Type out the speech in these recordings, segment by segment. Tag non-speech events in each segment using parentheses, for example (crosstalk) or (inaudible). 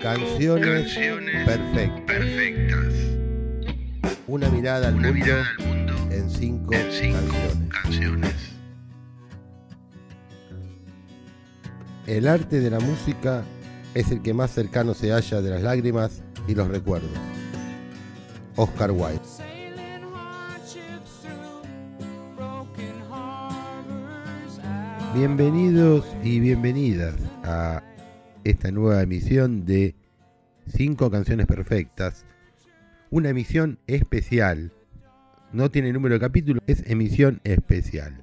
canciones, perfectas. Una mirada al, mundo, en cinco, canciones. El arte de la música es el que más cercano se halla de las lágrimas y los recuerdos. Oscar Wilde. Bienvenidos y bienvenidas a esta nueva emisión de Cinco Canciones Perfectas. Una emisión especial. No tiene número de capítulo, es emisión especial.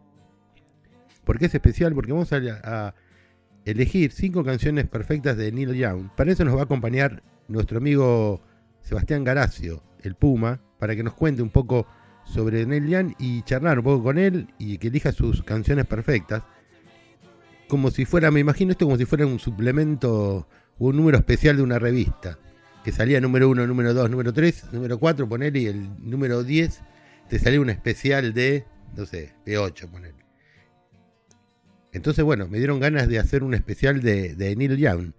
¿Por qué es especial? Porque vamos a, elegir cinco canciones perfectas de Neil Young. Para eso nos va a acompañar nuestro amigo Sebastián Garacio, el Puma, para que nos cuente un poco sobre Neil Young y charlar un poco con él y que elija sus canciones perfectas como si fuera, me imagino esto como si fuera un suplemento o un número especial de una revista. Que salía número 1, número 2, número 3, número 4, poner y el número 10 te salía un especial de, no sé, de 8, poner. Entonces, bueno, me dieron ganas de hacer un especial de, de Neil Young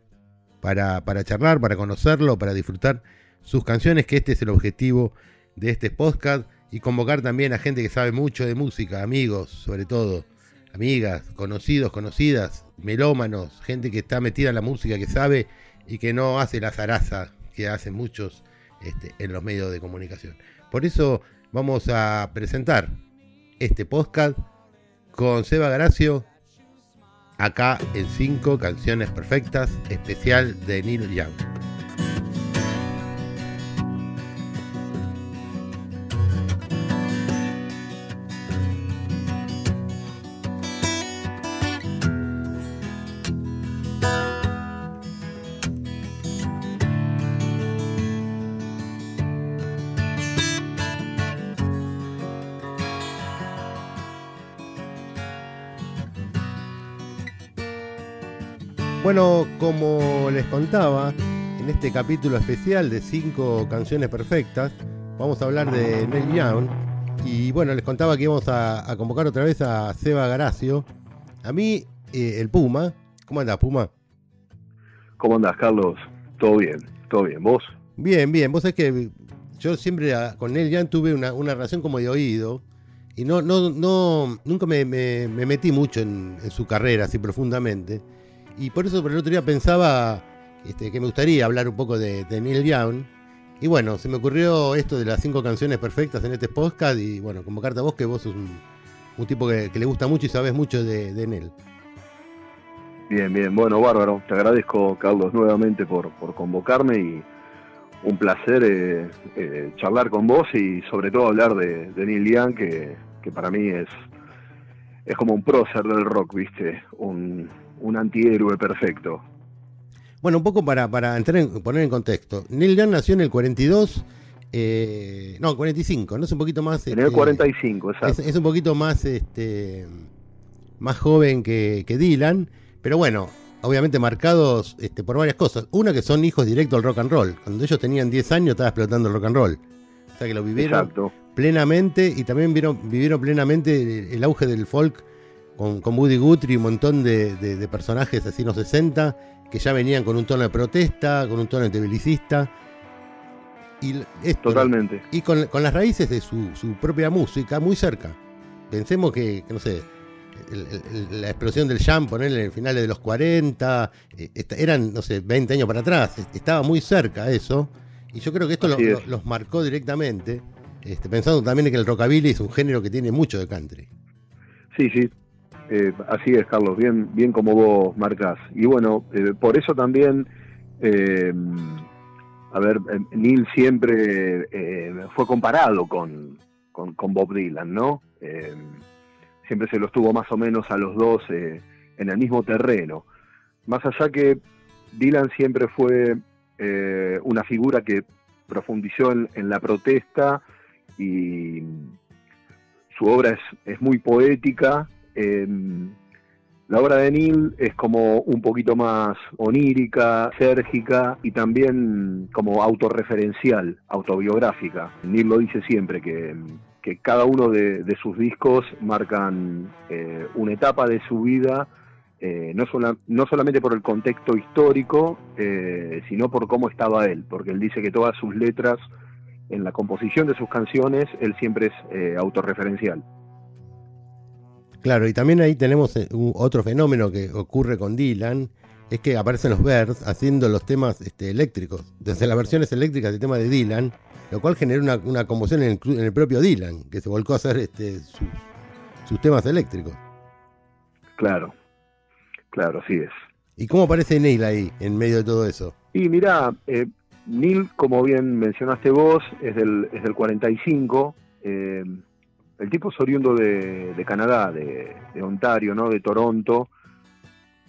para, para charlar, para conocerlo, para disfrutar sus canciones, que este es el objetivo de este podcast y convocar también a gente que sabe mucho de música, amigos sobre todo, amigas, conocidos, conocidas, melómanos, gente que está metida en la música, que sabe y que no hace la zaraza que hacen muchos este, en los medios de comunicación. Por eso vamos a presentar este podcast con Seba Gracio, acá en 5 canciones perfectas, especial de Neil Young. Contaba, en este capítulo especial de cinco canciones perfectas, vamos a hablar de Neil Young. Y bueno, les contaba que íbamos a, convocar otra vez a Seba Garacio. A mí, eh, el Puma. ¿Cómo andás, Puma? ¿Cómo andás, Carlos? Todo bien, todo bien. ¿Vos? Bien, bien. Vos sabés que yo siempre con Neil Young tuve una, relación como de oído. Y no, no, no, nunca me, metí mucho en, en su carrera así profundamente. Y por eso por el otro día pensaba este, que me gustaría hablar un poco de, Neil Young. Y bueno, se me ocurrió esto de las cinco canciones perfectas en este podcast y bueno, convocarte a vos que vos sos un, tipo que, le gusta mucho y sabes mucho de, de Neil. Bien, bien, bueno, bárbaro. Te agradezco, Carlos, nuevamente por, convocarme y un placer eh, eh, charlar con vos y sobre todo hablar de, Neil Young, que, que para mí es, es como un prócer del rock, ¿viste? Un, un antihéroe perfecto. Bueno, un poco para, para entrar en, poner en contexto. Neil Young nació en el 42, eh, no, 45, no es un poquito más... En el 45, este, exacto. Es, un poquito más, este, más joven que, Dylan, pero bueno, obviamente marcados este, por varias cosas. Una que son hijos directos del rock and roll. Cuando ellos tenían 10 años estaba explotando el rock and roll. O sea que lo vivieron plenamente y también vieron, vivieron plenamente el auge del folk con, con Woody Guthrie y un montón de, personajes así en los 60 que ya venían con un tono de protesta, con un tono antibelicista. Y Totalmente. Y con, las raíces de su, propia música muy cerca. Pensemos que, no sé, la explosión del jam, ponerle en el final de los 40, eh, eran, no sé, 20 años para atrás, estaba muy cerca eso. Y yo creo que esto los marcó directamente, este, pensando también que el rockabilly es un género que tiene mucho de country. Sí, sí, eh, así es, Carlos, bien, bien como vos marcas. Y bueno, eh, por eso también, eh, a ver, Neil siempre fue comparado con, con, Bob Dylan, ¿no? siempre se los tuvo más o menos a los dos en el mismo terreno. Más allá que Dylan siempre fue una figura que profundizó en, en, la protesta y su obra es, es muy poética la obra de Neil es como un poquito más onírica, sérgica y también como autorreferencial, autobiográfica. Neil lo dice siempre, que, cada uno de, sus discos marcan eh, una etapa de su vida eh, no, no solamente por el contexto histórico, sino por cómo estaba él, porque él dice que todas sus letras, en la composición de sus canciones, él siempre es autorreferencial. Claro, y también ahí tenemos otro fenómeno que ocurre con Dylan, es que aparecen los Birds haciendo los temas este, eléctricos, desde las versiones eléctricas del tema de Dylan, lo cual generó una, conmoción en el, propio Dylan, que se volcó a hacer este, sus, temas eléctricos. Claro, claro, así es. ¿Y cómo aparece Neil ahí, en medio de todo eso? Y mira, eh, Neil, como bien mencionaste vos, es del, es del 45. Eh, el tipo es oriundo de, Canadá, de, Ontario, ¿no? De Toronto.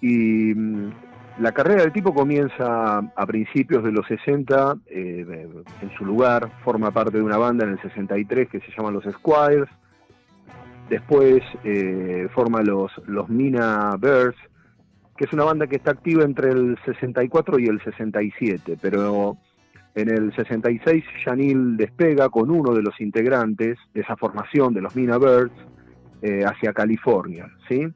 Y mm, la carrera del tipo comienza a principios de los 60 eh, en su lugar, forma parte de una banda en el 63 que se llama Los Squires, después eh, forma los, los Mina Bears, que es una banda que está activa entre el 64 y el 67, pero en el 66 Janil despega con uno de los integrantes de esa formación de los Mina Birds eh, hacia California, ¿sí?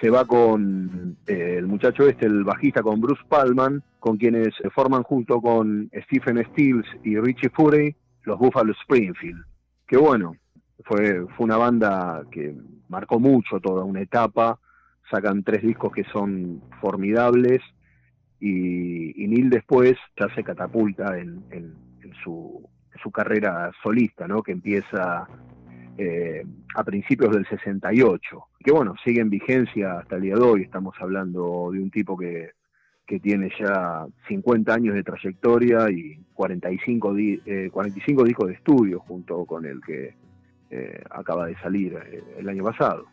se va con eh, el muchacho este, el bajista, con Bruce Palman, con quienes forman junto con Stephen Stills y Richie Fury, los Buffalo Springfield. Que bueno, fue, fue una banda que marcó mucho toda una etapa, sacan tres discos que son formidables y, Neil después ya se catapulta en, en, su, su carrera solista, ¿no? que empieza eh, a principios del 68, que bueno, sigue en vigencia hasta el día de hoy, estamos hablando de un tipo que, que tiene ya 50 años de trayectoria y 45, 45 eh, discos de estudio junto con el que eh, acaba de salir el año pasado.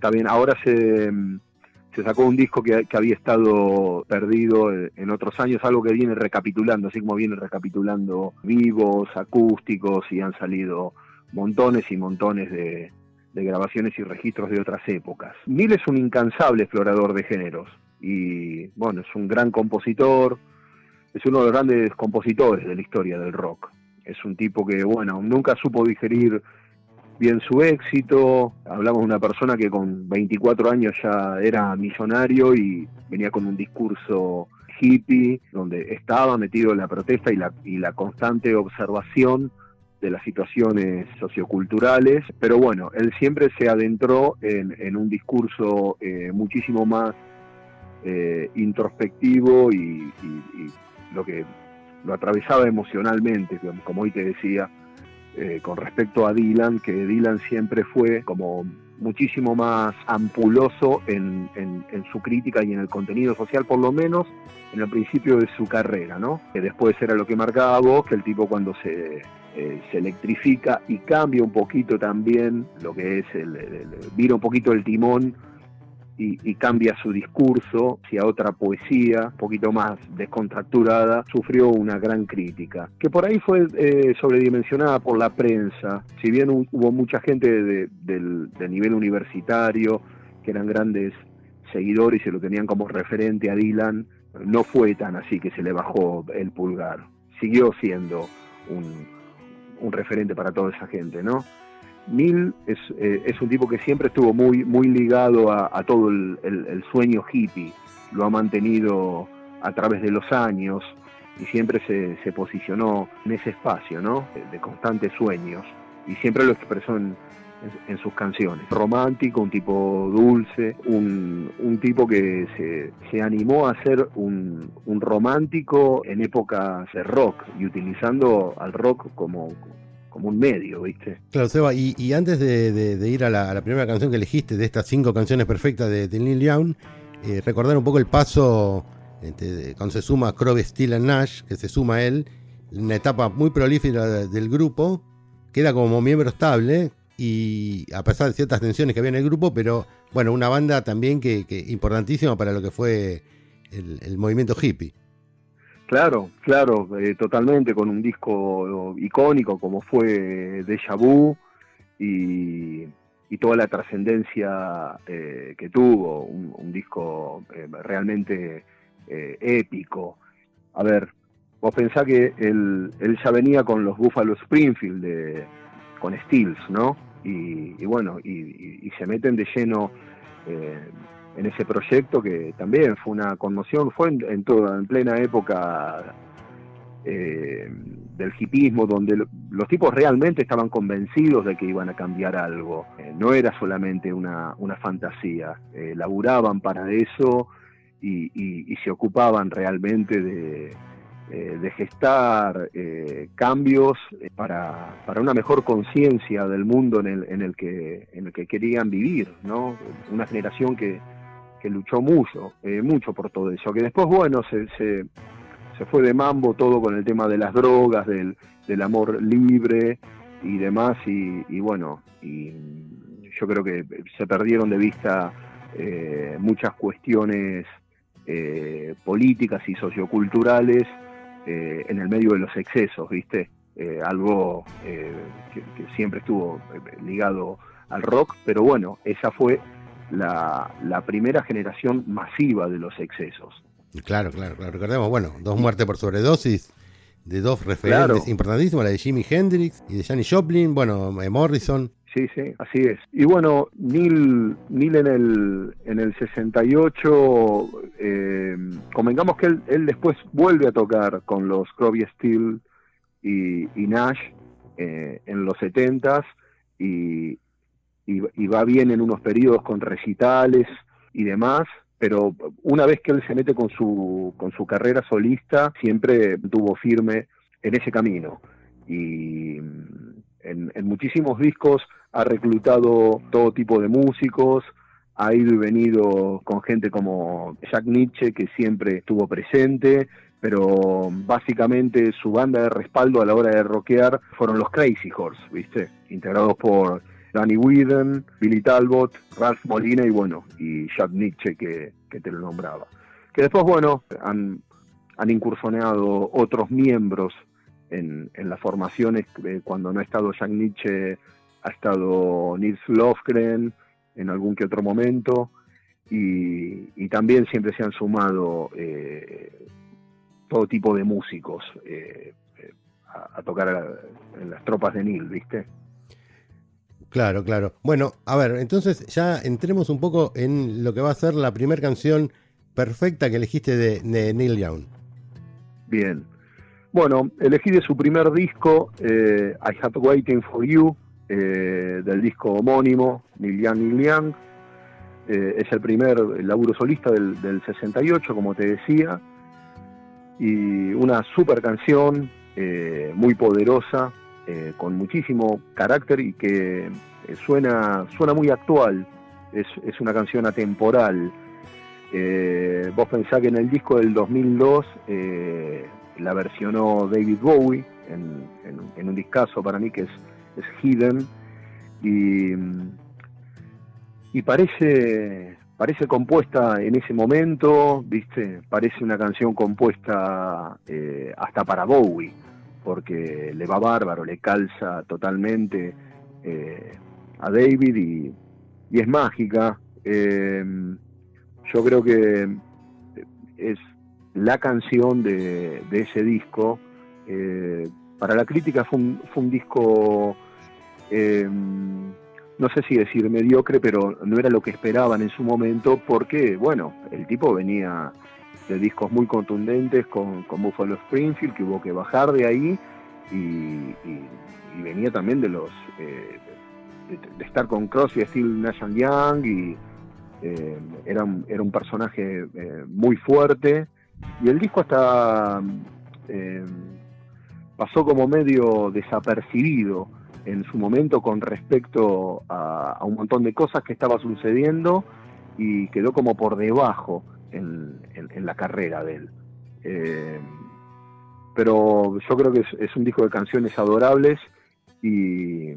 también ahora se, se sacó un disco que, había estado perdido en otros años, algo que viene recapitulando, así como viene recapitulando vivos, acústicos y han salido montones y montones de, grabaciones y registros de otras épocas. Neil es un incansable explorador de géneros y bueno, es un gran compositor, es uno de los grandes compositores de la historia del rock. Es un tipo que, bueno, nunca supo digerir bien su éxito. Hablamos de una persona que con 24 años ya era millonario y venía con un discurso hippie, donde estaba metido en la protesta y la, y la constante observación de las situaciones socioculturales, pero bueno, él siempre se adentró en, un discurso eh, muchísimo más eh, introspectivo y, lo que lo atravesaba emocionalmente, como hoy te decía, eh, con respecto a Dylan, que Dylan siempre fue como muchísimo más ampuloso en, su crítica y en el contenido social, por lo menos en el principio de su carrera, ¿no? Que después era lo que marcaba vos, que el tipo cuando se eh, se electrifica y cambia un poquito también lo que es el, vira un poquito el timón y, cambia su discurso hacia otra poesía, un poquito más descontracturada, sufrió una gran crítica, que por ahí fue eh, sobredimensionada por la prensa, si bien hubo mucha gente de, nivel universitario, que eran grandes seguidores y se lo tenían como referente a Dylan, no fue tan así que se le bajó el pulgar, siguió siendo un, un referente para toda esa gente, ¿no? Neil es, eh, es un tipo que siempre estuvo muy, muy ligado a, todo el, sueño hippie, lo ha mantenido a través de los años y siempre se, posicionó en ese espacio, ¿no? De, constantes sueños y siempre lo expresó en, sus canciones. Romántico, un tipo dulce, un, un tipo que se, se, animó a ser un, un, romántico en épocas de rock y utilizando al rock como, como un medio, ¿viste? Claro, Seba, y, antes de, ir a la, primera canción que elegiste de estas cinco canciones perfectas de, Neil Young, eh, recordar un poco el paso este, cuando se suma Crosby, Steele Nash, que se suma a él, una etapa muy prolífera del grupo, queda como miembro estable, y a pesar de ciertas tensiones que había en el grupo, pero bueno, una banda también que, importantísima para lo que fue el, movimiento hippie. Claro, claro, eh, totalmente, con un disco icónico como fue Deja Vu y, toda la trascendencia eh, que tuvo, un, disco eh, realmente épico. A ver, vos pensás que él, ya venía con los Buffalo Springfield, de, con Stills, ¿no? y, bueno, y, se meten de lleno eh, en ese proyecto que también fue una conmoción, fue en, toda, en plena época eh, del hipismo, donde los tipos realmente estaban convencidos de que iban a cambiar algo. Eh, no era solamente una, fantasía, eh, laburaban para eso y, se ocupaban realmente de, gestar cambios para, una mejor conciencia del mundo en el, en, el que, en el que querían vivir, ¿no? Una generación que, luchó mucho, mucho por todo eso, que después, bueno, se se fue de mambo todo con el tema de las drogas, del, amor libre y demás, y, bueno, y yo creo que se perdieron de vista eh, muchas cuestiones eh, políticas y socioculturales eh, en el medio de los excesos, ¿viste? algo que, siempre estuvo ligado al rock, pero bueno, esa fue la primera generación masiva de los excesos. Claro, claro, claro. Recordemos, bueno, dos muertes por sobredosis de dos referentes importantísimos, la de Jimi Hendrix y de Janis Joplin, bueno, eh, Morrison. Sí, sí, así es. Y bueno, Neil, Neil en el en el 68, eh, convengamos que él, después vuelve a tocar con los Crosby, Steel y, Nash eh, en los 70s y, y va bien en unos periodos con recitales y demás, pero una vez que él se mete con su, con su carrera solista, siempre tuvo firme en ese camino. Y en, muchísimos discos ha reclutado todo tipo de músicos, ha ido y venido con gente como Jack Nietzsche, que siempre estuvo presente, pero básicamente su banda de respaldo a la hora de rockear fueron los Crazy Horse, ¿viste? Integrados por Danny Whedon, Billy Talbot, Ralph Molina y bueno, y Jack Nietzsche que, te lo nombraba. Que después, bueno, han, han incursionado otros miembros en, en las formaciones, eh, cuando no ha estado Jack Nietzsche, ha estado Nils Lofgren en algún que otro momento, y, también siempre se han sumado eh, todo tipo de músicos eh, a, a, tocar en las tropas de Neil, ¿viste? Claro, claro. Bueno, a ver, entonces ya entremos un poco en lo que va a ser la primera canción perfecta que elegiste de, Neil Young. Bien. Bueno, elegí de su primer disco, eh, I Have Waiting for You, eh, del disco homónimo, Neil Young, Neil Young. Eh, es el primer laburo solista del, del 68, como te decía. Y una super canción, muy poderosa, eh, con muchísimo carácter y que eh, suena, suena muy actual, es, es una canción atemporal. Eh, vos pensás que en el disco del 2002 la versionó David Bowie en, un discazo para mí que es, es Hidden y, y parece parece compuesta en ese momento, ¿viste? Parece una canción compuesta hasta para Bowie porque le va bárbaro, le calza totalmente eh, a David y, es mágica. Eh, yo creo que es la canción de, ese disco. Eh, para la crítica fue un, disco, no sé si decir mediocre, pero no era lo que esperaban en su momento porque, bueno, el tipo venía de discos muy contundentes con, con Buffalo Springfield, que hubo que bajar de ahí y, venía también de los eh, de, estar con Crosby, Steel, Nash Young y eh, era, un, era un personaje eh, muy fuerte. Y el disco hasta pasó como medio desapercibido en su momento con respecto a, un montón de cosas que estaba sucediendo y quedó como por debajo en, la carrera de él. Eh, pero yo creo que es, un disco de canciones adorables y,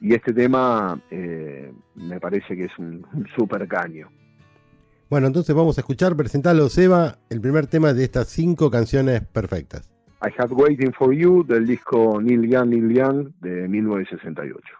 este tema eh, me parece que es un, un super caño. Bueno, entonces vamos a escuchar, presentarlo Seba, el primer tema de estas cinco canciones perfectas. I Have Waiting for You del disco Neil Young, Neil Young de 1968.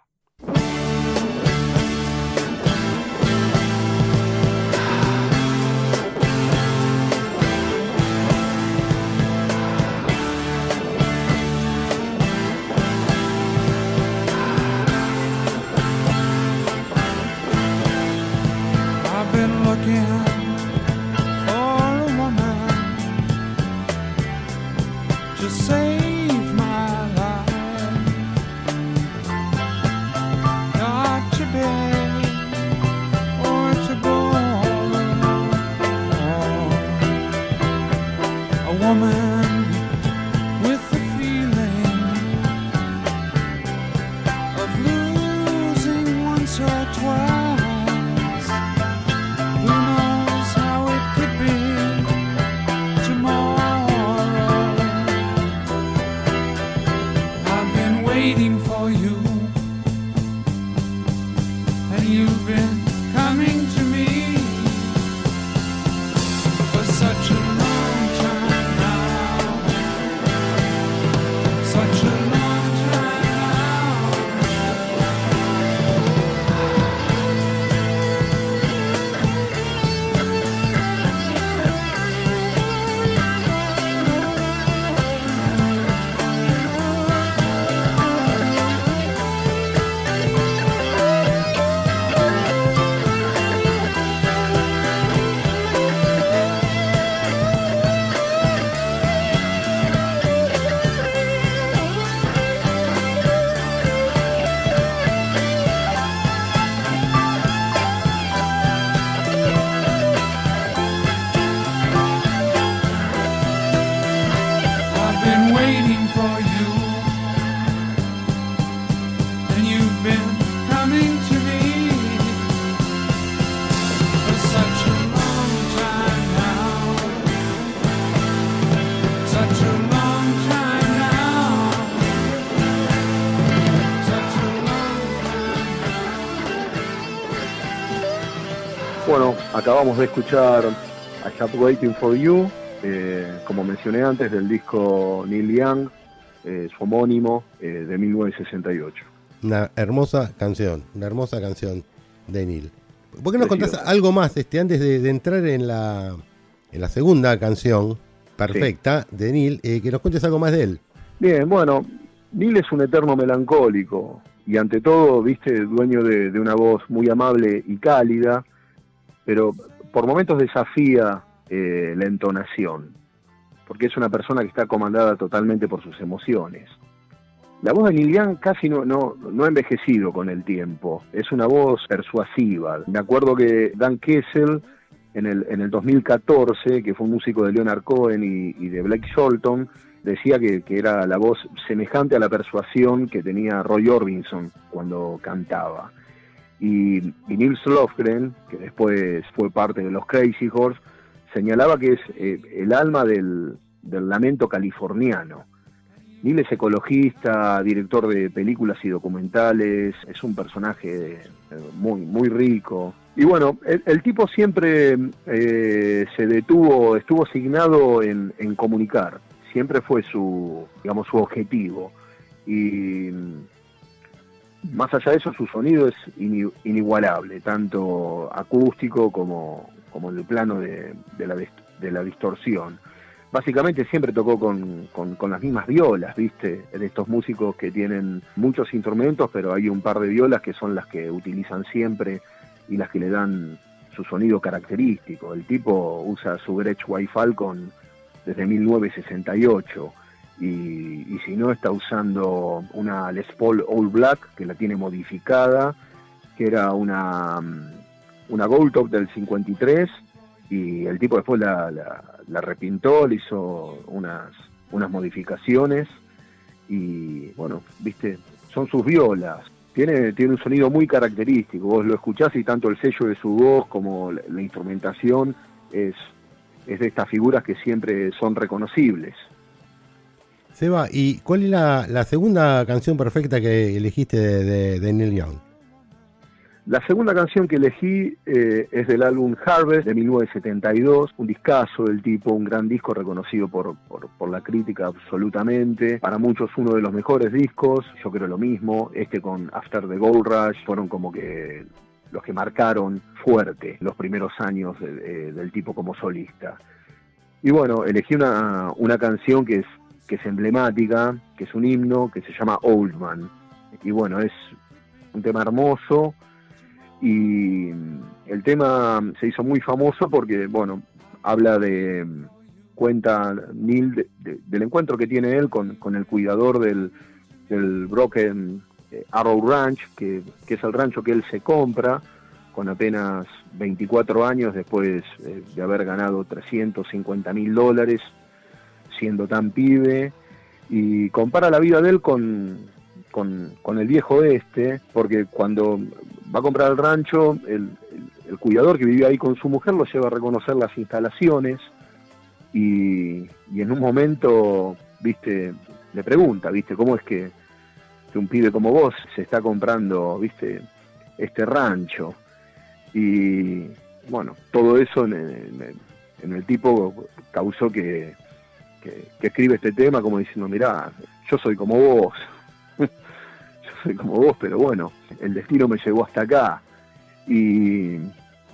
Acabamos de escuchar I Have Waiting for You, eh, como mencioné antes, del disco Neil Young, eh, su homónimo, eh, de 1968. Una hermosa canción, una hermosa canción de Neil. ¿Por qué no Preciosa. contás algo más este, antes de, de entrar en la, en la segunda canción perfecta de Neil? eh, que nos cuentes algo más de él. Bien, bueno, Neil es un eterno melancólico y ante todo, viste, dueño de, de una voz muy amable y cálida, pero por momentos desafía eh, la entonación, porque es una persona que está comandada totalmente por sus emociones. La voz de Young casi no, ha envejecido con el tiempo, es una voz persuasiva. Me acuerdo que Dan Kessel en el, en el 2014, que fue un músico de Leonard Cohen y, y de Blake Shelton, decía que, que era la voz semejante a la persuasión que tenía Roy Orbison cuando cantaba. Y, y Nils Lofgren, que después fue parte de los Crazy Horse, señalaba que es eh, el alma del, lamento californiano. Neil es ecologista, director de películas y documentales, es un personaje eh, muy, muy rico. Y bueno, el, tipo siempre eh, se detuvo, estuvo asignado en, en comunicar, siempre fue su, digamos, su objetivo. Y más allá de eso, su sonido es ini- inigualable, tanto acústico como, como en el plano de, de la, de la distorsión básicamente siempre tocó con, con- con las mismas violas, ¿viste? De estos músicos que tienen muchos instrumentos, pero hay un par de violas que son las que utilizan siempre y las que le dan su sonido característico. El tipo usa su Gretsch White Falcon desde 1968 y, y si no está usando una Les Paul All Black que la tiene modificada, que era una, mm, una Gold Top del 53 y el tipo después la, repintó, le hizo unas, unas modificaciones y bueno, viste, son sus violas. Tiene, tiene un sonido muy característico, vos lo escuchás y tanto el sello de su voz como la, la instrumentación es, es de estas figuras que siempre son reconocibles. Seba, ¿y cuál es la, segunda canción perfecta que elegiste de, Neil Young? La segunda canción que elegí eh, es del álbum Harvest de 1972, un discazo del tipo, un gran disco reconocido por, por, la crítica absolutamente. Para muchos uno de los mejores discos, yo creo lo mismo. Este con After the Gold Rush fueron como que los que marcaron fuerte los primeros años de- de- del tipo como solista. Y bueno, elegí una, una canción que es, que es emblemática, que es un himno, que se llama Old Man. Y bueno, es un tema hermoso y el tema se hizo muy famoso porque, bueno, habla de, cuenta Neil de- de- del encuentro que tiene él con, con el cuidador del, del Broken eh, Arrow Ranch, que, que es el rancho que él se compra con apenas 24 años después eh, de haber ganado 350 mil dólares siendo tan pibe y compara la vida de él con, con, con el viejo este, porque cuando va a comprar el rancho, el, el- cuidador que vivía ahí con su mujer lo lleva a reconocer las instalaciones y, y en un momento, viste, le pregunta, viste, cómo es que un pibe como vos se está comprando, viste, este rancho. Y bueno, todo eso en, el tipo causó que, que, escribe este tema como diciendo, mirá, yo soy como vos, (laughs) yo soy como vos, pero bueno, el destino me llevó hasta acá. Y,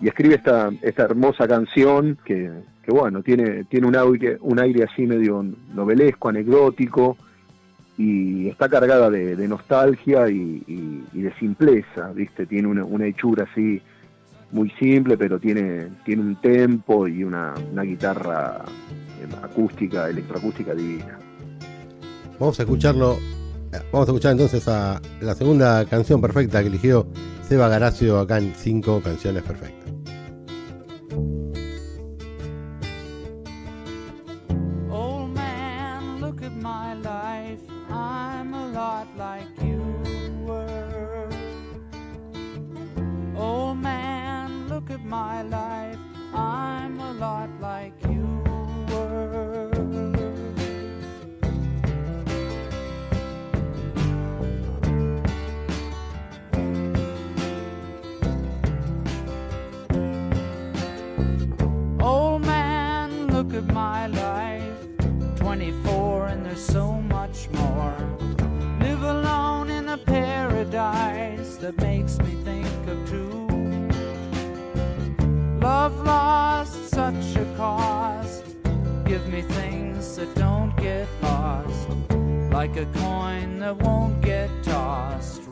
escribe esta, esta hermosa canción que, que bueno, tiene, tiene un, aire, un aire así medio novelesco, anecdótico, y está cargada de, nostalgia y, de simpleza, ¿viste? Tiene una, hechura así muy simple, pero tiene, tiene un tempo y una, guitarra eh, acústica, electroacústica divina. Vamos a escucharlo, vamos a escuchar entonces a la segunda canción perfecta que eligió Seba Garacio acá en cinco canciones perfectas. my life, I'm a lot like you that makes me think of two Love lost such a cost. Give me things that don't get lost, like a coin that won't get tossed,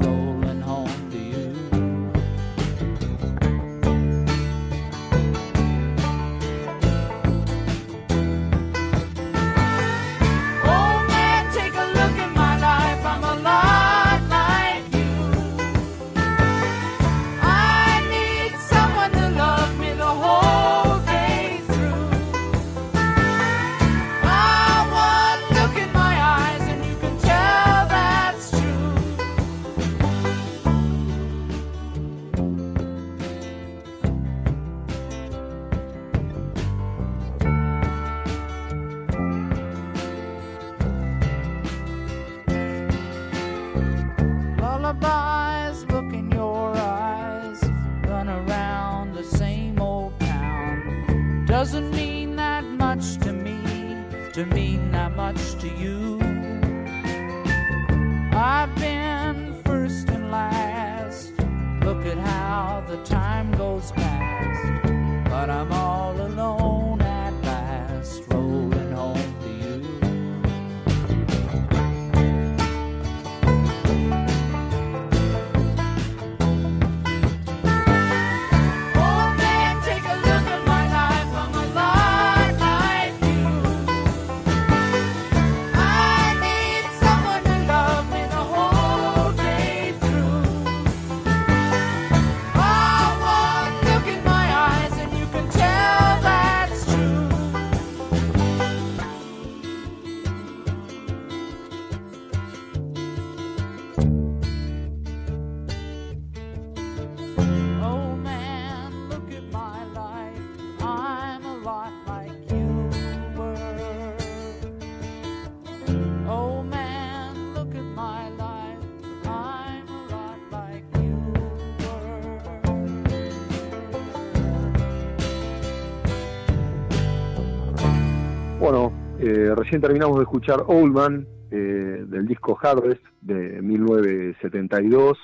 recién terminamos de escuchar Old Man eh, del disco Harvest de 1972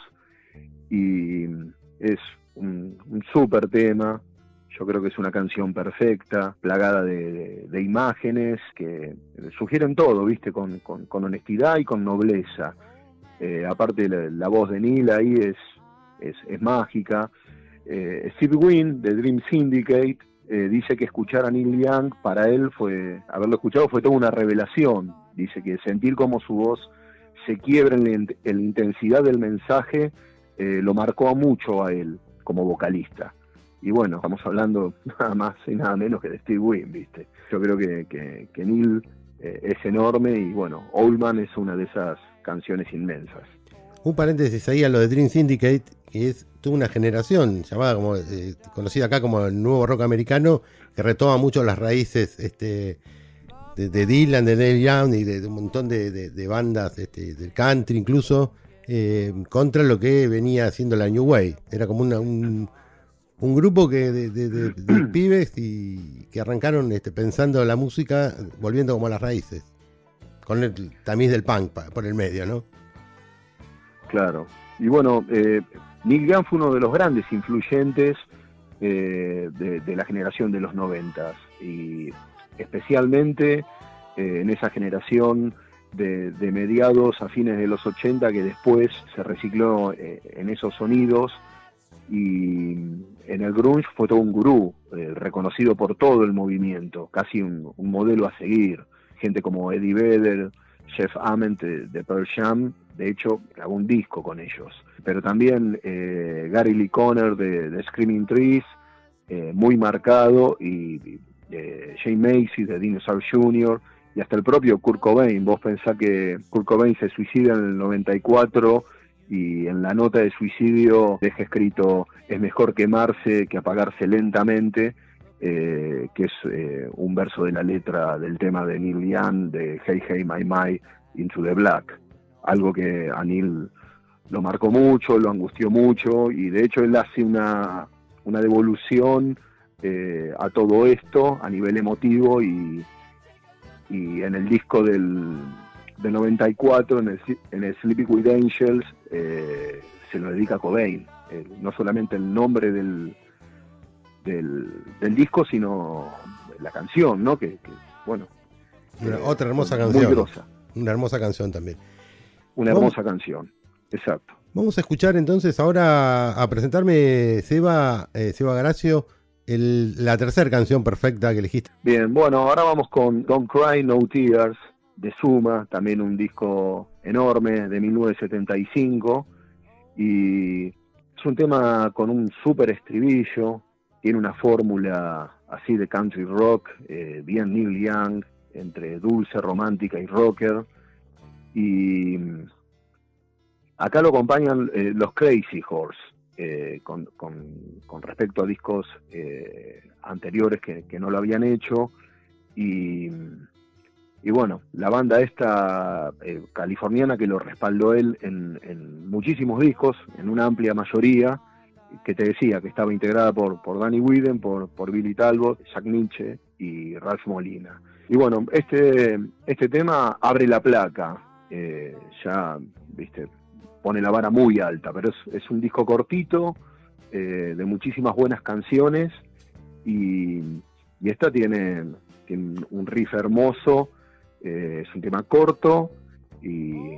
y es un, un súper tema. Yo creo que es una canción perfecta, plagada de, imágenes que sugieren todo, ¿viste? Con, honestidad y con nobleza. Eh, aparte, la, voz de Neil ahí es, es, mágica. Eh, Steve Wynn de Dream Syndicate eh, dice que escuchar a Neil Young para él fue, haberlo escuchado fue toda una revelación. Dice que sentir como su voz se quiebra en la, intensidad del mensaje eh, lo marcó mucho a él como vocalista. Y bueno, estamos hablando (laughs) nada más y nada menos que de Steve Wynn, ¿viste? Yo creo que, que, Neil eh, es enorme y bueno, Old Man es una de esas canciones inmensas. Un paréntesis ahí a lo de Dream Syndicate, que es toda una generación llamada como eh, conocida acá como el nuevo rock americano que retoma mucho las raíces este de, Dylan, de Neil Young y de, un montón de, bandas este, del country incluso eh, contra lo que venía haciendo la New Way. Era como una, un, un grupo que de, (clears throat) pibes y que arrancaron este, pensando la música, volviendo como a las raíces, con el tamiz del punk pa- por el medio, ¿no? Claro. Y bueno, eh, Neil Young fue uno de los grandes influyentes eh, de, la generación de los noventas y especialmente eh, en esa generación de, mediados a fines de los 80 que después se recicló eh, en esos sonidos y en el grunge fue todo un gurú, reconocido por todo el movimiento, casi un, un modelo a seguir. Gente como Eddie Vedder, Jeff Ament de, Pearl Jam, de hecho grabó un disco con ellos. Pero también eh, Gary Lee Conner de, Screaming Trees, eh, muy marcado, y, eh, Jane Macy de Dinosaur Jr., y hasta el propio Kurt Cobain. Vos pensás que Kurt Cobain se suicida en el 94 y en la nota de suicidio deja escrito es mejor quemarse que apagarse lentamente, eh, que es eh, un verso de la letra del tema de Neil Young de Hey Hey My My Into the Black, algo que a Neil lo marcó mucho, lo angustió mucho y de hecho él hace una, una devolución eh, a todo esto a nivel emotivo y, y en el disco del, del 94, en el, en el Sleepy with Angels, eh, se lo dedica a Cobain. Eh, no solamente el nombre del, del, del disco, sino la canción, ¿no? Que, que, bueno. Una, eh, otra hermosa muy canción. grosa. Una hermosa canción también. Una Vamos- hermosa canción, exacto. Vamos a escuchar entonces ahora a presentarme, Seba, eh, Seba Garacio, el- la tercera canción perfecta que elegiste. Bien, bueno, ahora vamos con Don't Cry, No Tears, de Suma, también un disco enorme de 1975. Y es un tema con un súper estribillo, tiene una fórmula así de country rock, eh, bien Neil Young, entre dulce, romántica y rocker. Y mm, acá lo acompañan eh, los Crazy Horse, eh, con, con- con respecto a discos anteriores que, que no lo habían hecho. Y, y bueno, la banda esta californiana que lo respaldó él en, en muchísimos discos, en una amplia mayoría, que te decía que estaba integrada por, por Danny Whedon, por, por Billy Talbot, Jack Nietzsche y Ralph Molina. Y bueno, este, este tema abre la placa, eh, ya, viste, pone la vara muy alta, pero es, un disco cortito, eh, de muchísimas buenas canciones, y, y esta tiene, tiene un riff hermoso, eh, es un tema corto y,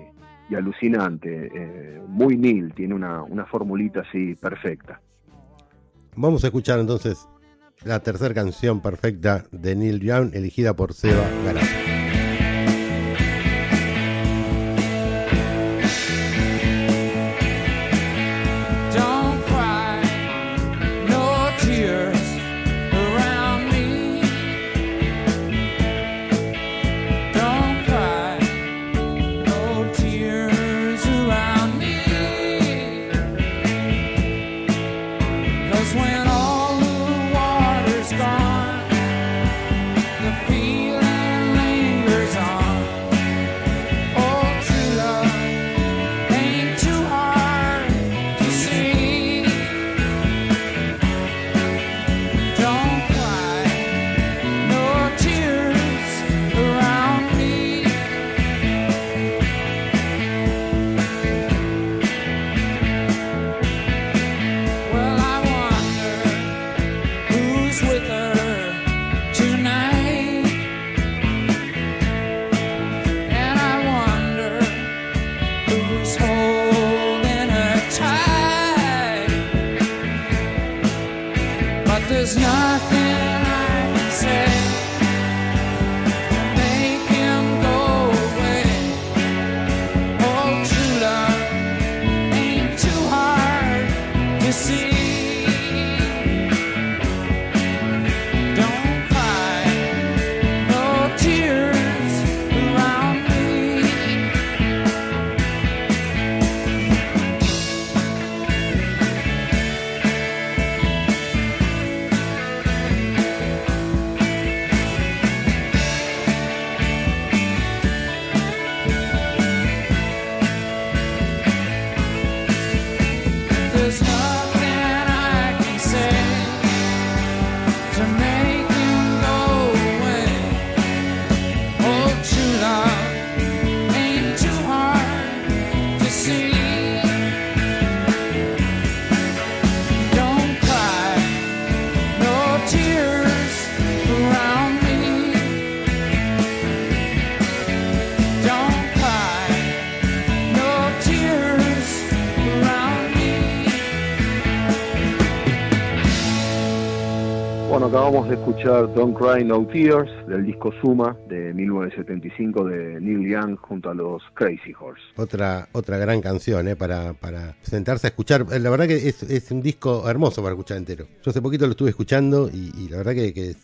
y alucinante, eh, muy Neil, tiene una, una formulita así perfecta. Vamos a escuchar entonces la tercera canción perfecta de Neil Young, elegida por Seba Garacio. Acabamos de escuchar Don't Cry No Tears del disco Suma de 1975 de Neil Young junto a los Crazy Horse. Otra, otra gran canción ¿eh? para, para sentarse a escuchar. La verdad que es, es un disco hermoso para escuchar entero. Yo hace poquito lo estuve escuchando y, y la verdad que, que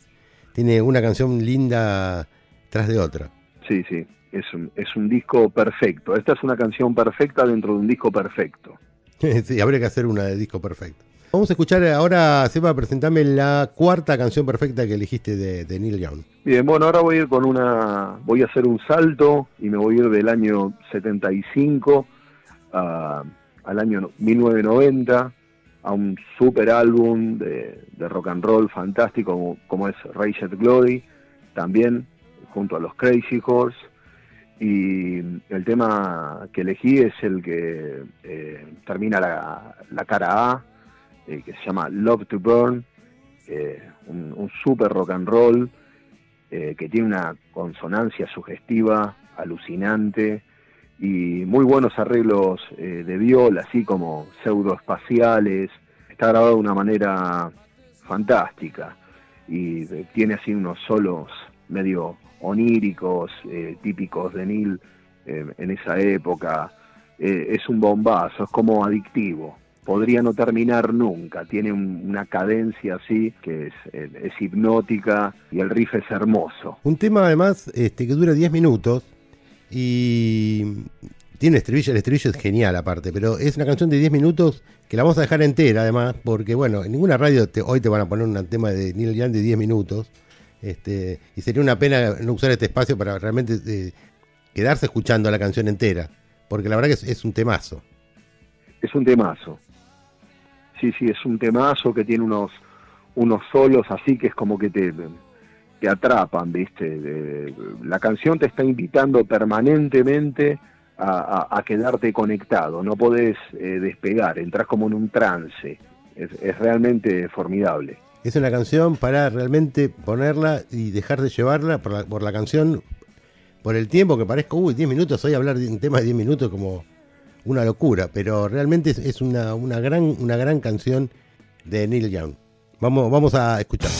tiene una canción linda tras de otra. Sí, sí, es un, es un disco perfecto. Esta es una canción perfecta dentro de un disco perfecto. (laughs) sí, habría que hacer una de disco perfecto. Vamos a escuchar ahora, Seba, presentarme la cuarta canción perfecta que elegiste de, Neil Young. Bien, bueno, ahora voy a ir con una, voy a hacer un salto y me voy a ir del año 75 a, al año 1990 a un super álbum de, rock and roll fantástico como, es Raged Glory, también junto a los Crazy Horse. Y el tema que elegí es el que eh, termina la cara A, eh, que se llama Love to Burn, un, un, super rock and roll eh, que tiene una consonancia sugestiva, alucinante y muy buenos arreglos eh, de viola, así como pseudoespaciales. Está grabado de una manera fantástica y tiene así unos solos medio oníricos, típicos de Neil en esa época. es un bombazo, es como adictivo podría no terminar nunca. Tiene un, una cadencia así que es, es, hipnótica y el riff es hermoso. Un tema además este, que dura 10 minutos y tiene estribillo, el estribillo es genial aparte, pero es una canción de 10 minutos que la vamos a dejar entera además, porque bueno, en ninguna radio te, hoy te van a poner un tema de Neil Young de 10 minutos. Este, y sería una pena no usar este espacio para realmente eh, quedarse escuchando la canción entera, porque la verdad que es, es un temazo. Es un temazo sí, sí, es un temazo que tiene unos, unos solos así que es como que te, te atrapan, ¿viste? La canción te está invitando permanentemente a, a, quedarte conectado, no podés eh, despegar, entras como en un trance, es, es, realmente formidable. Es una canción para realmente ponerla y dejar de llevarla por la, por la canción, por el tiempo que parezco, uy, 10 minutos, hoy hablar de un tema de 10 minutos como una locura, pero realmente es, una, una, gran, una gran canción de Neil Young. Vamos, vamos a escuchar.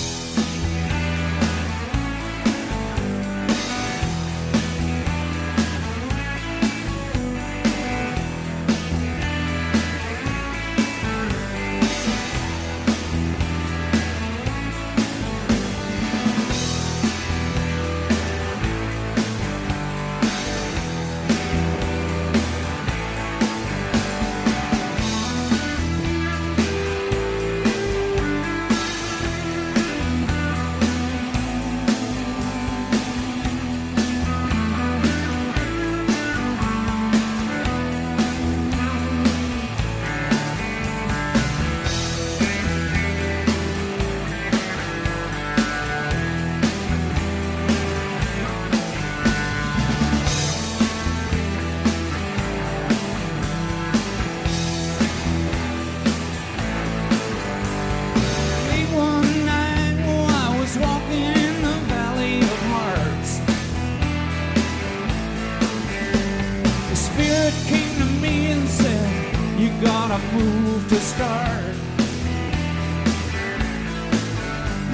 move to start.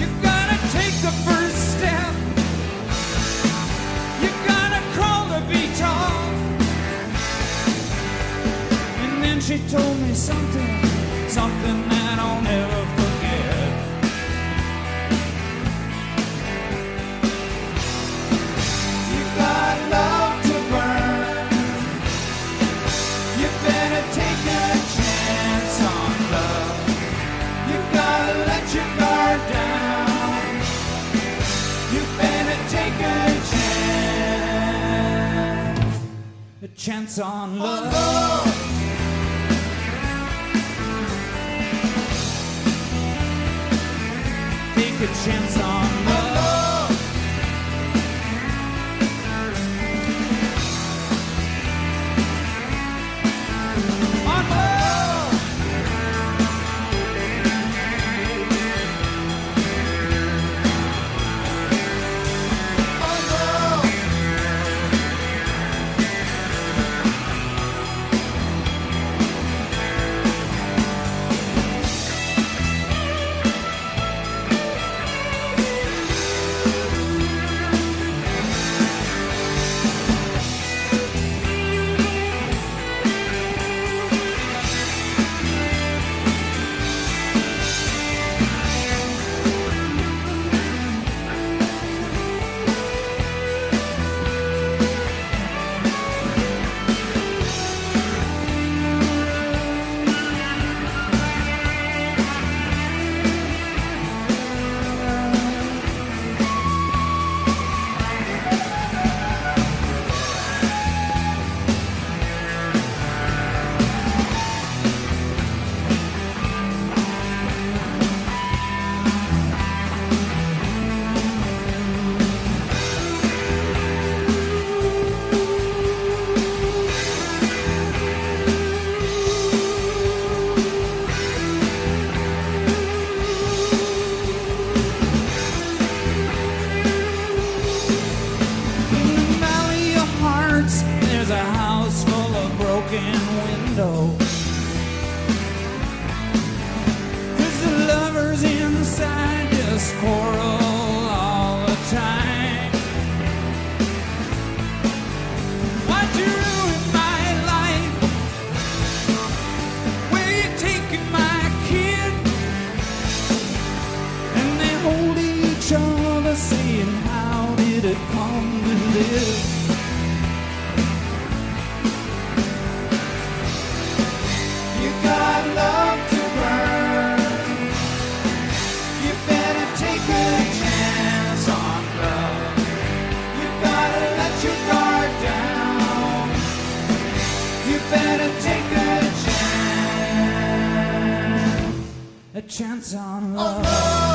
You gotta take the first step. You gotta crawl to be tall. And then she told me something. Chance on love. Take a chance on chance on love. Take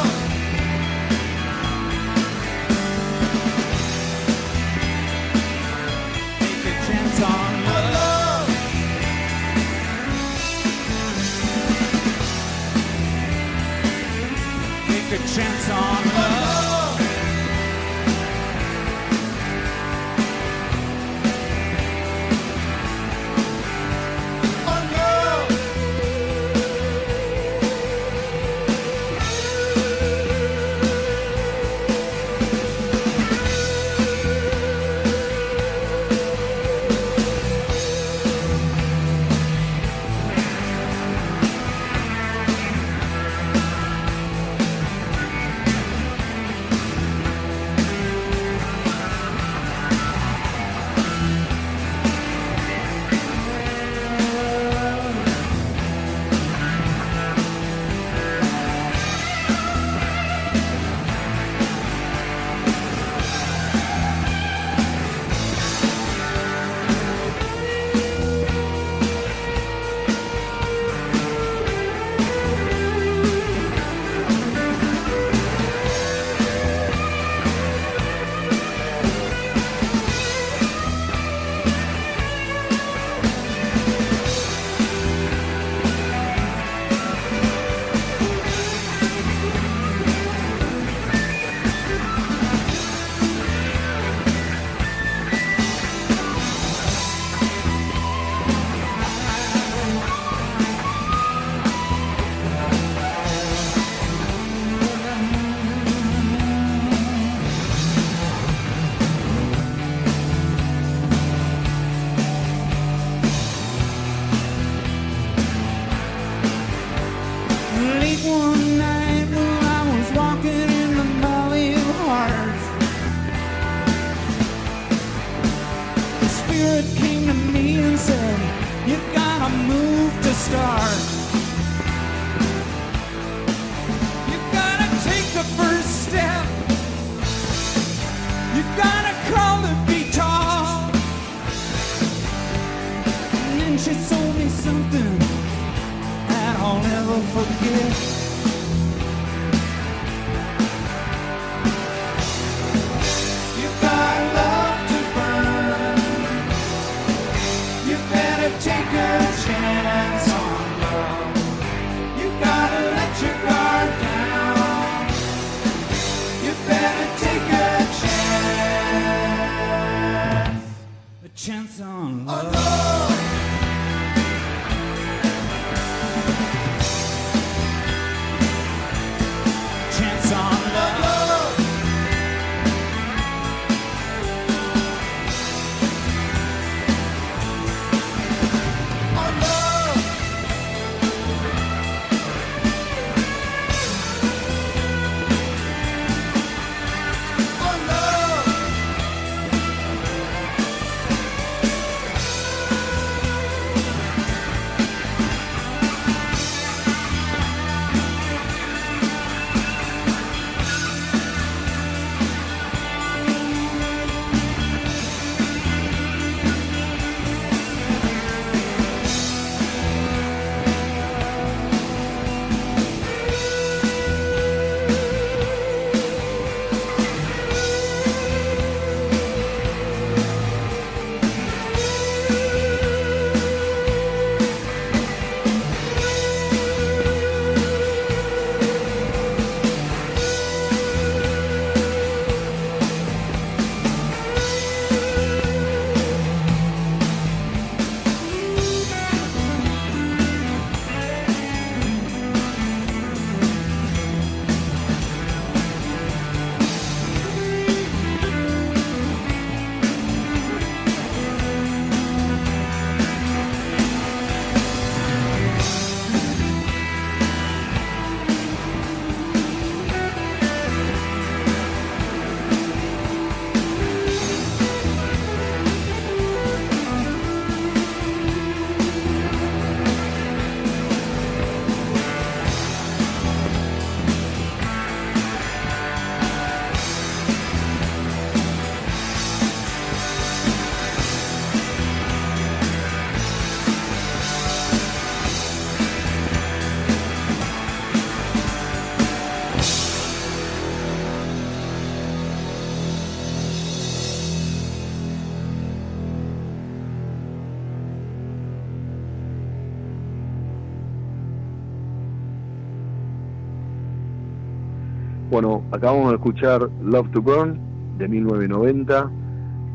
Bueno, acabamos de escuchar Love to Burn de 1990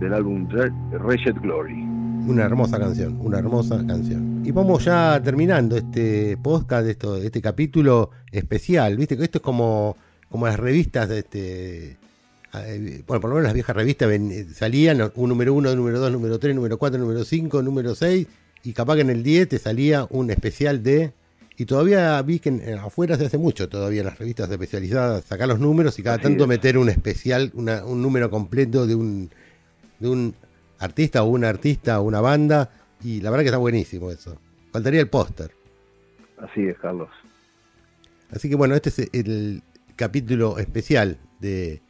del álbum Wretched Glory. Una hermosa canción, una hermosa canción. Y vamos ya terminando este podcast, esto, este capítulo especial. Viste que esto es como, como las revistas de este. eh, Bueno, por lo menos las viejas revistas ven- salían un número 1, número 2, número 3, número 4, número 5, número 6, y capaz que en el 10 te salía un especial de. Y todavía vi que en- en- afuera se hace mucho todavía en las revistas especializadas sacar los números y cada Así tanto es. meter un especial, una- un número completo de un, de un artista o una artista o una banda. Y la verdad que está buenísimo eso. Faltaría el póster. Así es, Carlos. Así que bueno, este es el capítulo especial de,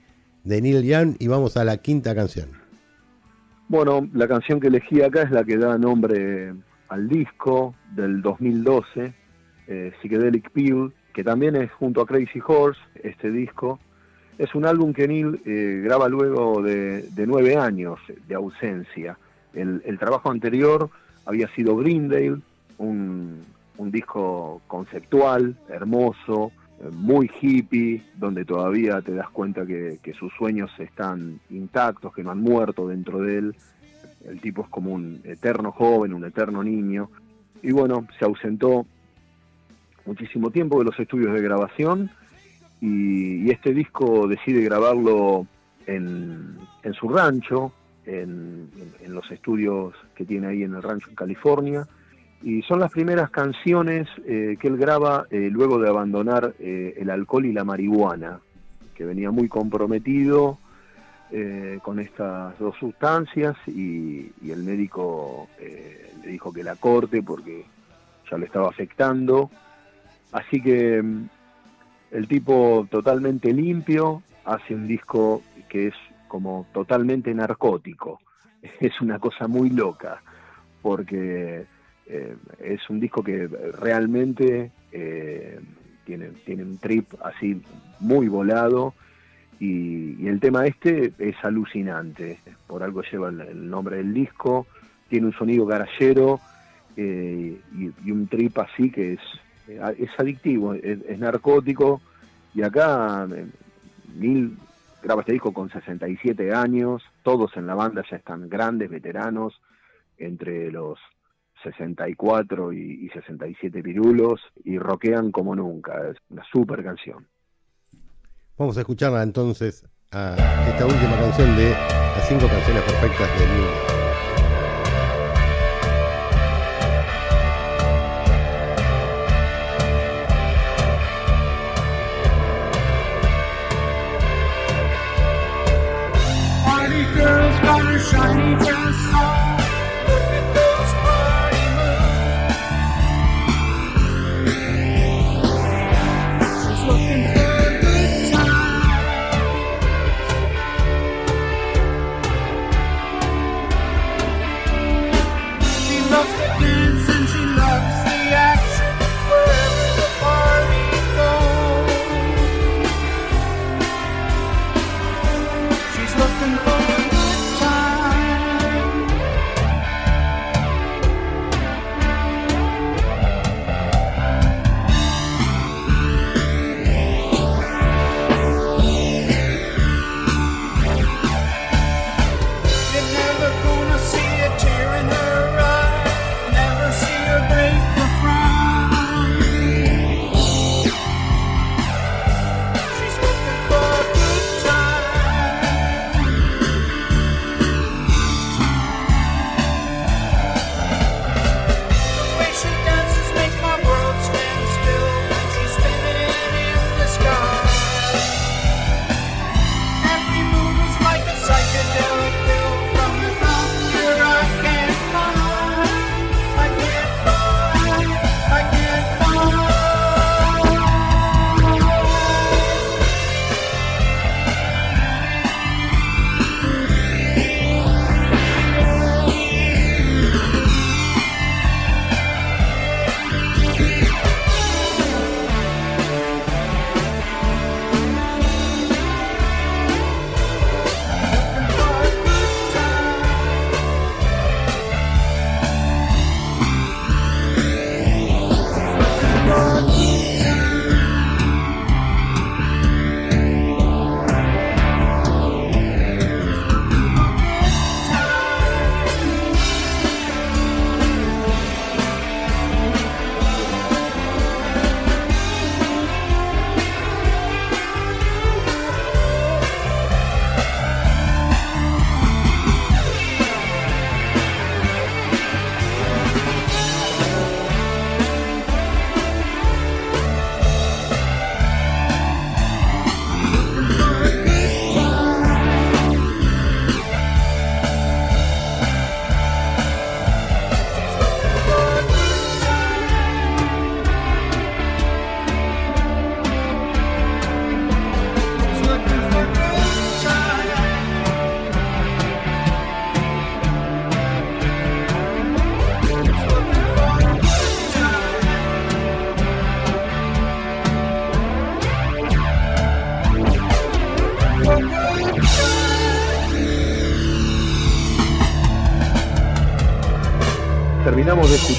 de Neil Young y vamos a la quinta canción. Bueno, la canción que elegí acá es la que da nombre al disco del 2012, eh, Psychedelic Pill, que también es junto a Crazy Horse, este disco. Es un álbum que Neil eh, graba luego de, nueve años de ausencia. El, el trabajo anterior había sido Greendale, un, un disco conceptual, hermoso, eh, muy hippie, donde todavía te das cuenta que, que sus sueños están intactos, que no han muerto dentro de él. El tipo es como un eterno joven, un eterno niño. Y bueno, se ausentó muchísimo tiempo de los estudios de grabación y, este disco decide grabarlo en, en su rancho, en, los estudios que tiene ahí en el rancho en California. Y son las primeras canciones eh, que él graba eh, luego de abandonar eh, el alcohol y la marihuana, que venía muy comprometido con estas dos sustancias y, el médico le dijo que la corte porque ya le estaba afectando. Así que mm, el tipo totalmente limpio hace un disco que es como totalmente narcótico. (laughs) Es una cosa muy loca porque eh, es un disco que realmente eh, tiene, tiene un trip así muy volado. Y, el tema este es alucinante, por algo lleva el, nombre del disco, tiene un sonido garallero eh, y, un trip así que es, es adictivo, es, narcótico y acá eh, Neil graba este disco con 67 años, todos en la banda ya están grandes, veteranos, entre los 64 y, y 67 pirulos y rockean como nunca, es una super canción. Vamos a escucharla entonces a esta última canción de las cinco canciones perfectas de Neil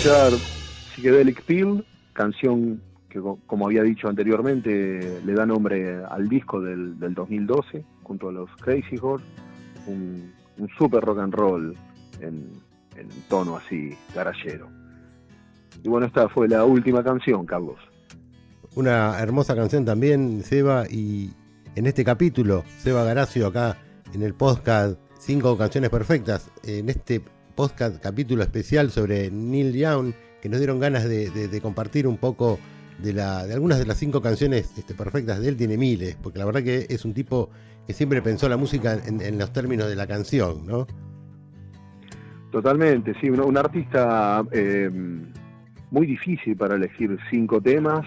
escuchar Psychedelic Pill, canción que co- como había dicho anteriormente le da nombre al disco del, del 2012 junto a los Crazy Horse, un, super rock and roll en, en tono así garallero. Y bueno, esta fue la última canción, Carlos. Una hermosa canción también, Seba, y en este capítulo, Seba Garacio acá en el podcast Cinco Canciones Perfectas, en este podcast capítulo especial sobre Neil Young, que nos dieron ganas de, compartir un poco de, la, de algunas de las cinco canciones este, perfectas de él, tiene miles, porque la verdad que es un tipo que siempre pensó la música en, los términos de la canción, ¿no? Totalmente, sí, un, un artista eh, muy difícil para elegir cinco temas,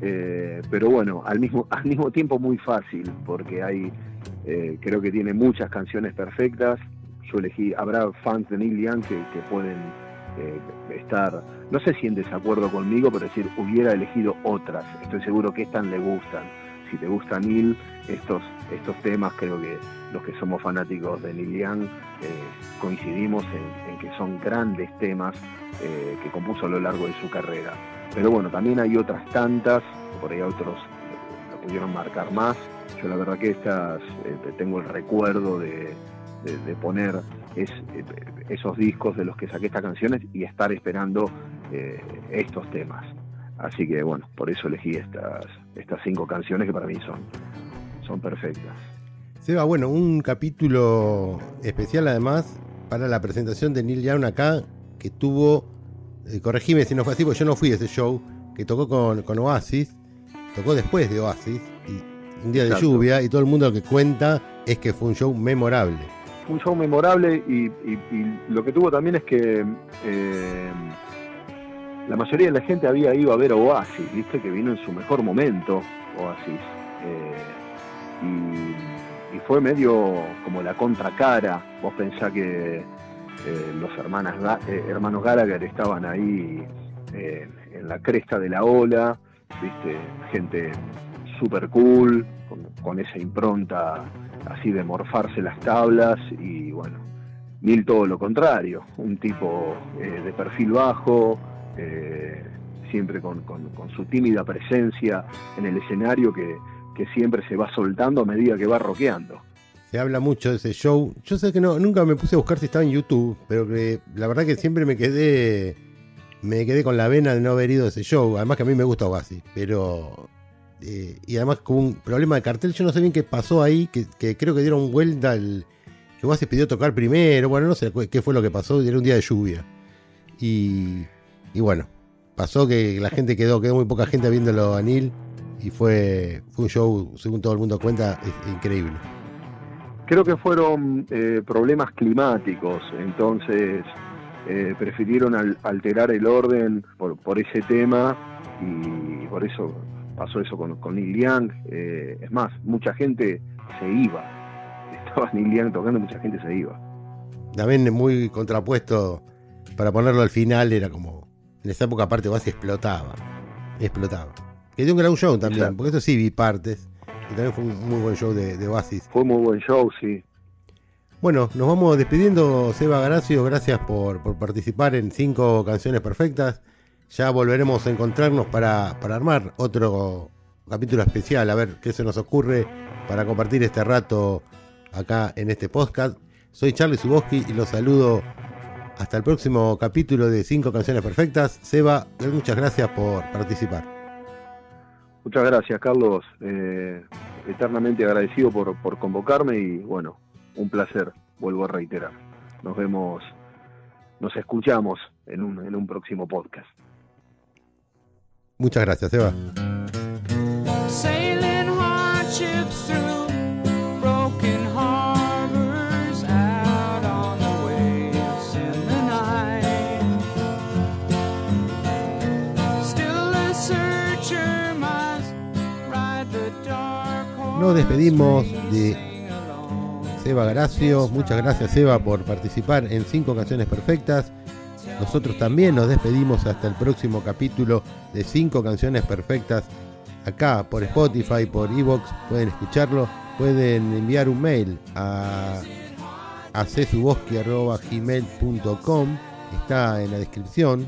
eh, pero bueno, al mismo, (laughs) al mismo tiempo muy fácil, porque hay, eh, creo que tiene muchas canciones perfectas. Yo elegí, habrá fans de Neil Young que, que pueden eh, estar, no sé si en desacuerdo conmigo, pero decir, hubiera elegido otras. Estoy seguro que estas le gustan. Si te gusta Neil, estos, estos temas creo que los que somos fanáticos de Neil Young eh, coincidimos en, que son grandes temas eh, que compuso a lo largo de su carrera. Pero bueno, también hay otras tantas, por ahí otros eh, lo pudieron marcar más. Yo la verdad que estas tengo el recuerdo de, de- de poner es- esos discos de los que saqué estas canciones y estar esperando eh, estos temas. Así que bueno, por eso elegí estas, estas cinco canciones que para mí son, son perfectas. Seba, bueno, un capítulo especial además para la presentación de Neil Young acá, que tuvo, eh, corregime si no fue así, porque yo no fui a ese show, que tocó con, con Oasis, tocó después de Oasis, y un día de lluvia, y todo el mundo lo que cuenta es que fue un show memorable. Un show memorable y, lo que tuvo también es que eh, la mayoría de la gente había ido a ver Oasis, viste que vino en su mejor momento Oasis. eh, y, fue medio como la contracara. Vos pensás que eh, los hermanas, hermanos Gallagher estaban ahí en la cresta de la ola, viste, gente super cool, con esa impronta así de morfarse las tablas y bueno, Neil todo lo contrario, un tipo eh, de perfil bajo, eh, siempre con, su tímida presencia en el escenario que, que siempre se va soltando a medida que va rockeando. Se habla mucho de ese show. Yo sé que no, nunca me puse a buscar si estaba en YouTube, pero que la verdad que siempre me quedé me quedé con la vena de no haber ido a ese show. Además que a mí me gusta Oasis, pero eh, y además con un problema de cartel, yo no sé bien qué pasó ahí, que, creo que dieron vuelta al que Oasis pidió tocar primero, bueno, no sé qué fue lo que pasó, era un día de lluvia. Y, y bueno, pasó que la gente quedó, quedó muy poca gente viéndolo a Neil y fue, un show, según todo el mundo cuenta, increíble. Creo que fueron eh, problemas climáticos, entonces eh, prefirieron al- alterar el orden por, por ese tema y por eso pasó eso con, con Neil Young. Eh, es más, mucha gente se iba. Estaba (laughs) Neil Young tocando, mucha gente se iba. También muy contrapuesto, para ponerlo al final, era como, en esa época aparte Oasis explotaba, explotaba. Que dio un gran show también, Exacto. porque esto sí vi partes, y también fue un muy buen show de, de Oasis. Fue muy buen show, sí. Bueno, nos vamos despidiendo, Seba Garacio, gracias por, por participar en cinco canciones perfectas. Ya volveremos a encontrarnos para, para armar otro capítulo especial, a ver qué se nos ocurre para compartir este rato acá en este podcast. Soy Charlie Suboski y los saludo hasta el próximo capítulo de cinco canciones perfectas. Seba, muchas gracias por participar. Muchas gracias, Carlos. Eh, eternamente agradecido por, por convocarme y bueno, un placer, vuelvo a reiterar. Nos vemos, nos escuchamos en un, en un próximo podcast. Muchas gracias, horse Nos despedimos de. Seba Garacio. Muchas gracias, Seba, por participar en cinco canciones perfectas. Nosotros también nos despedimos hasta el próximo capítulo de cinco canciones perfectas. Acá por Spotify, por Evox, pueden escucharlo. Pueden enviar un mail a, a csuboski.gmail.com está en la descripción.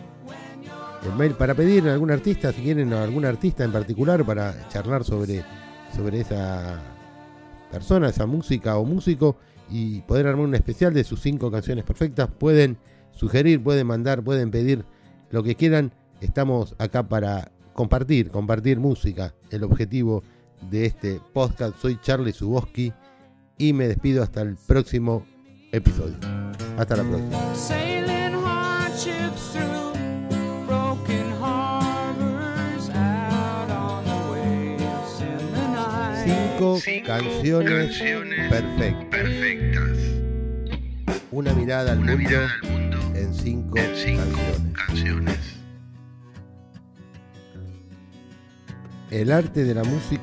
El mail para pedir a algún artista, si quieren a algún artista en particular para charlar sobre, sobre esa persona, esa música o músico y poder armar un especial de sus cinco canciones perfectas, pueden sugerir, pueden mandar, pueden pedir lo que quieran. Estamos acá para compartir, compartir música. El objetivo de este podcast. Soy Charlie Suboski y me despido hasta el próximo episodio. Hasta la próxima. Cinco, canciones, perfectas. perfectas. Una mirada al Una mundo mirada al mundo en cinco, en cinco canciones. canciones. El arte de la música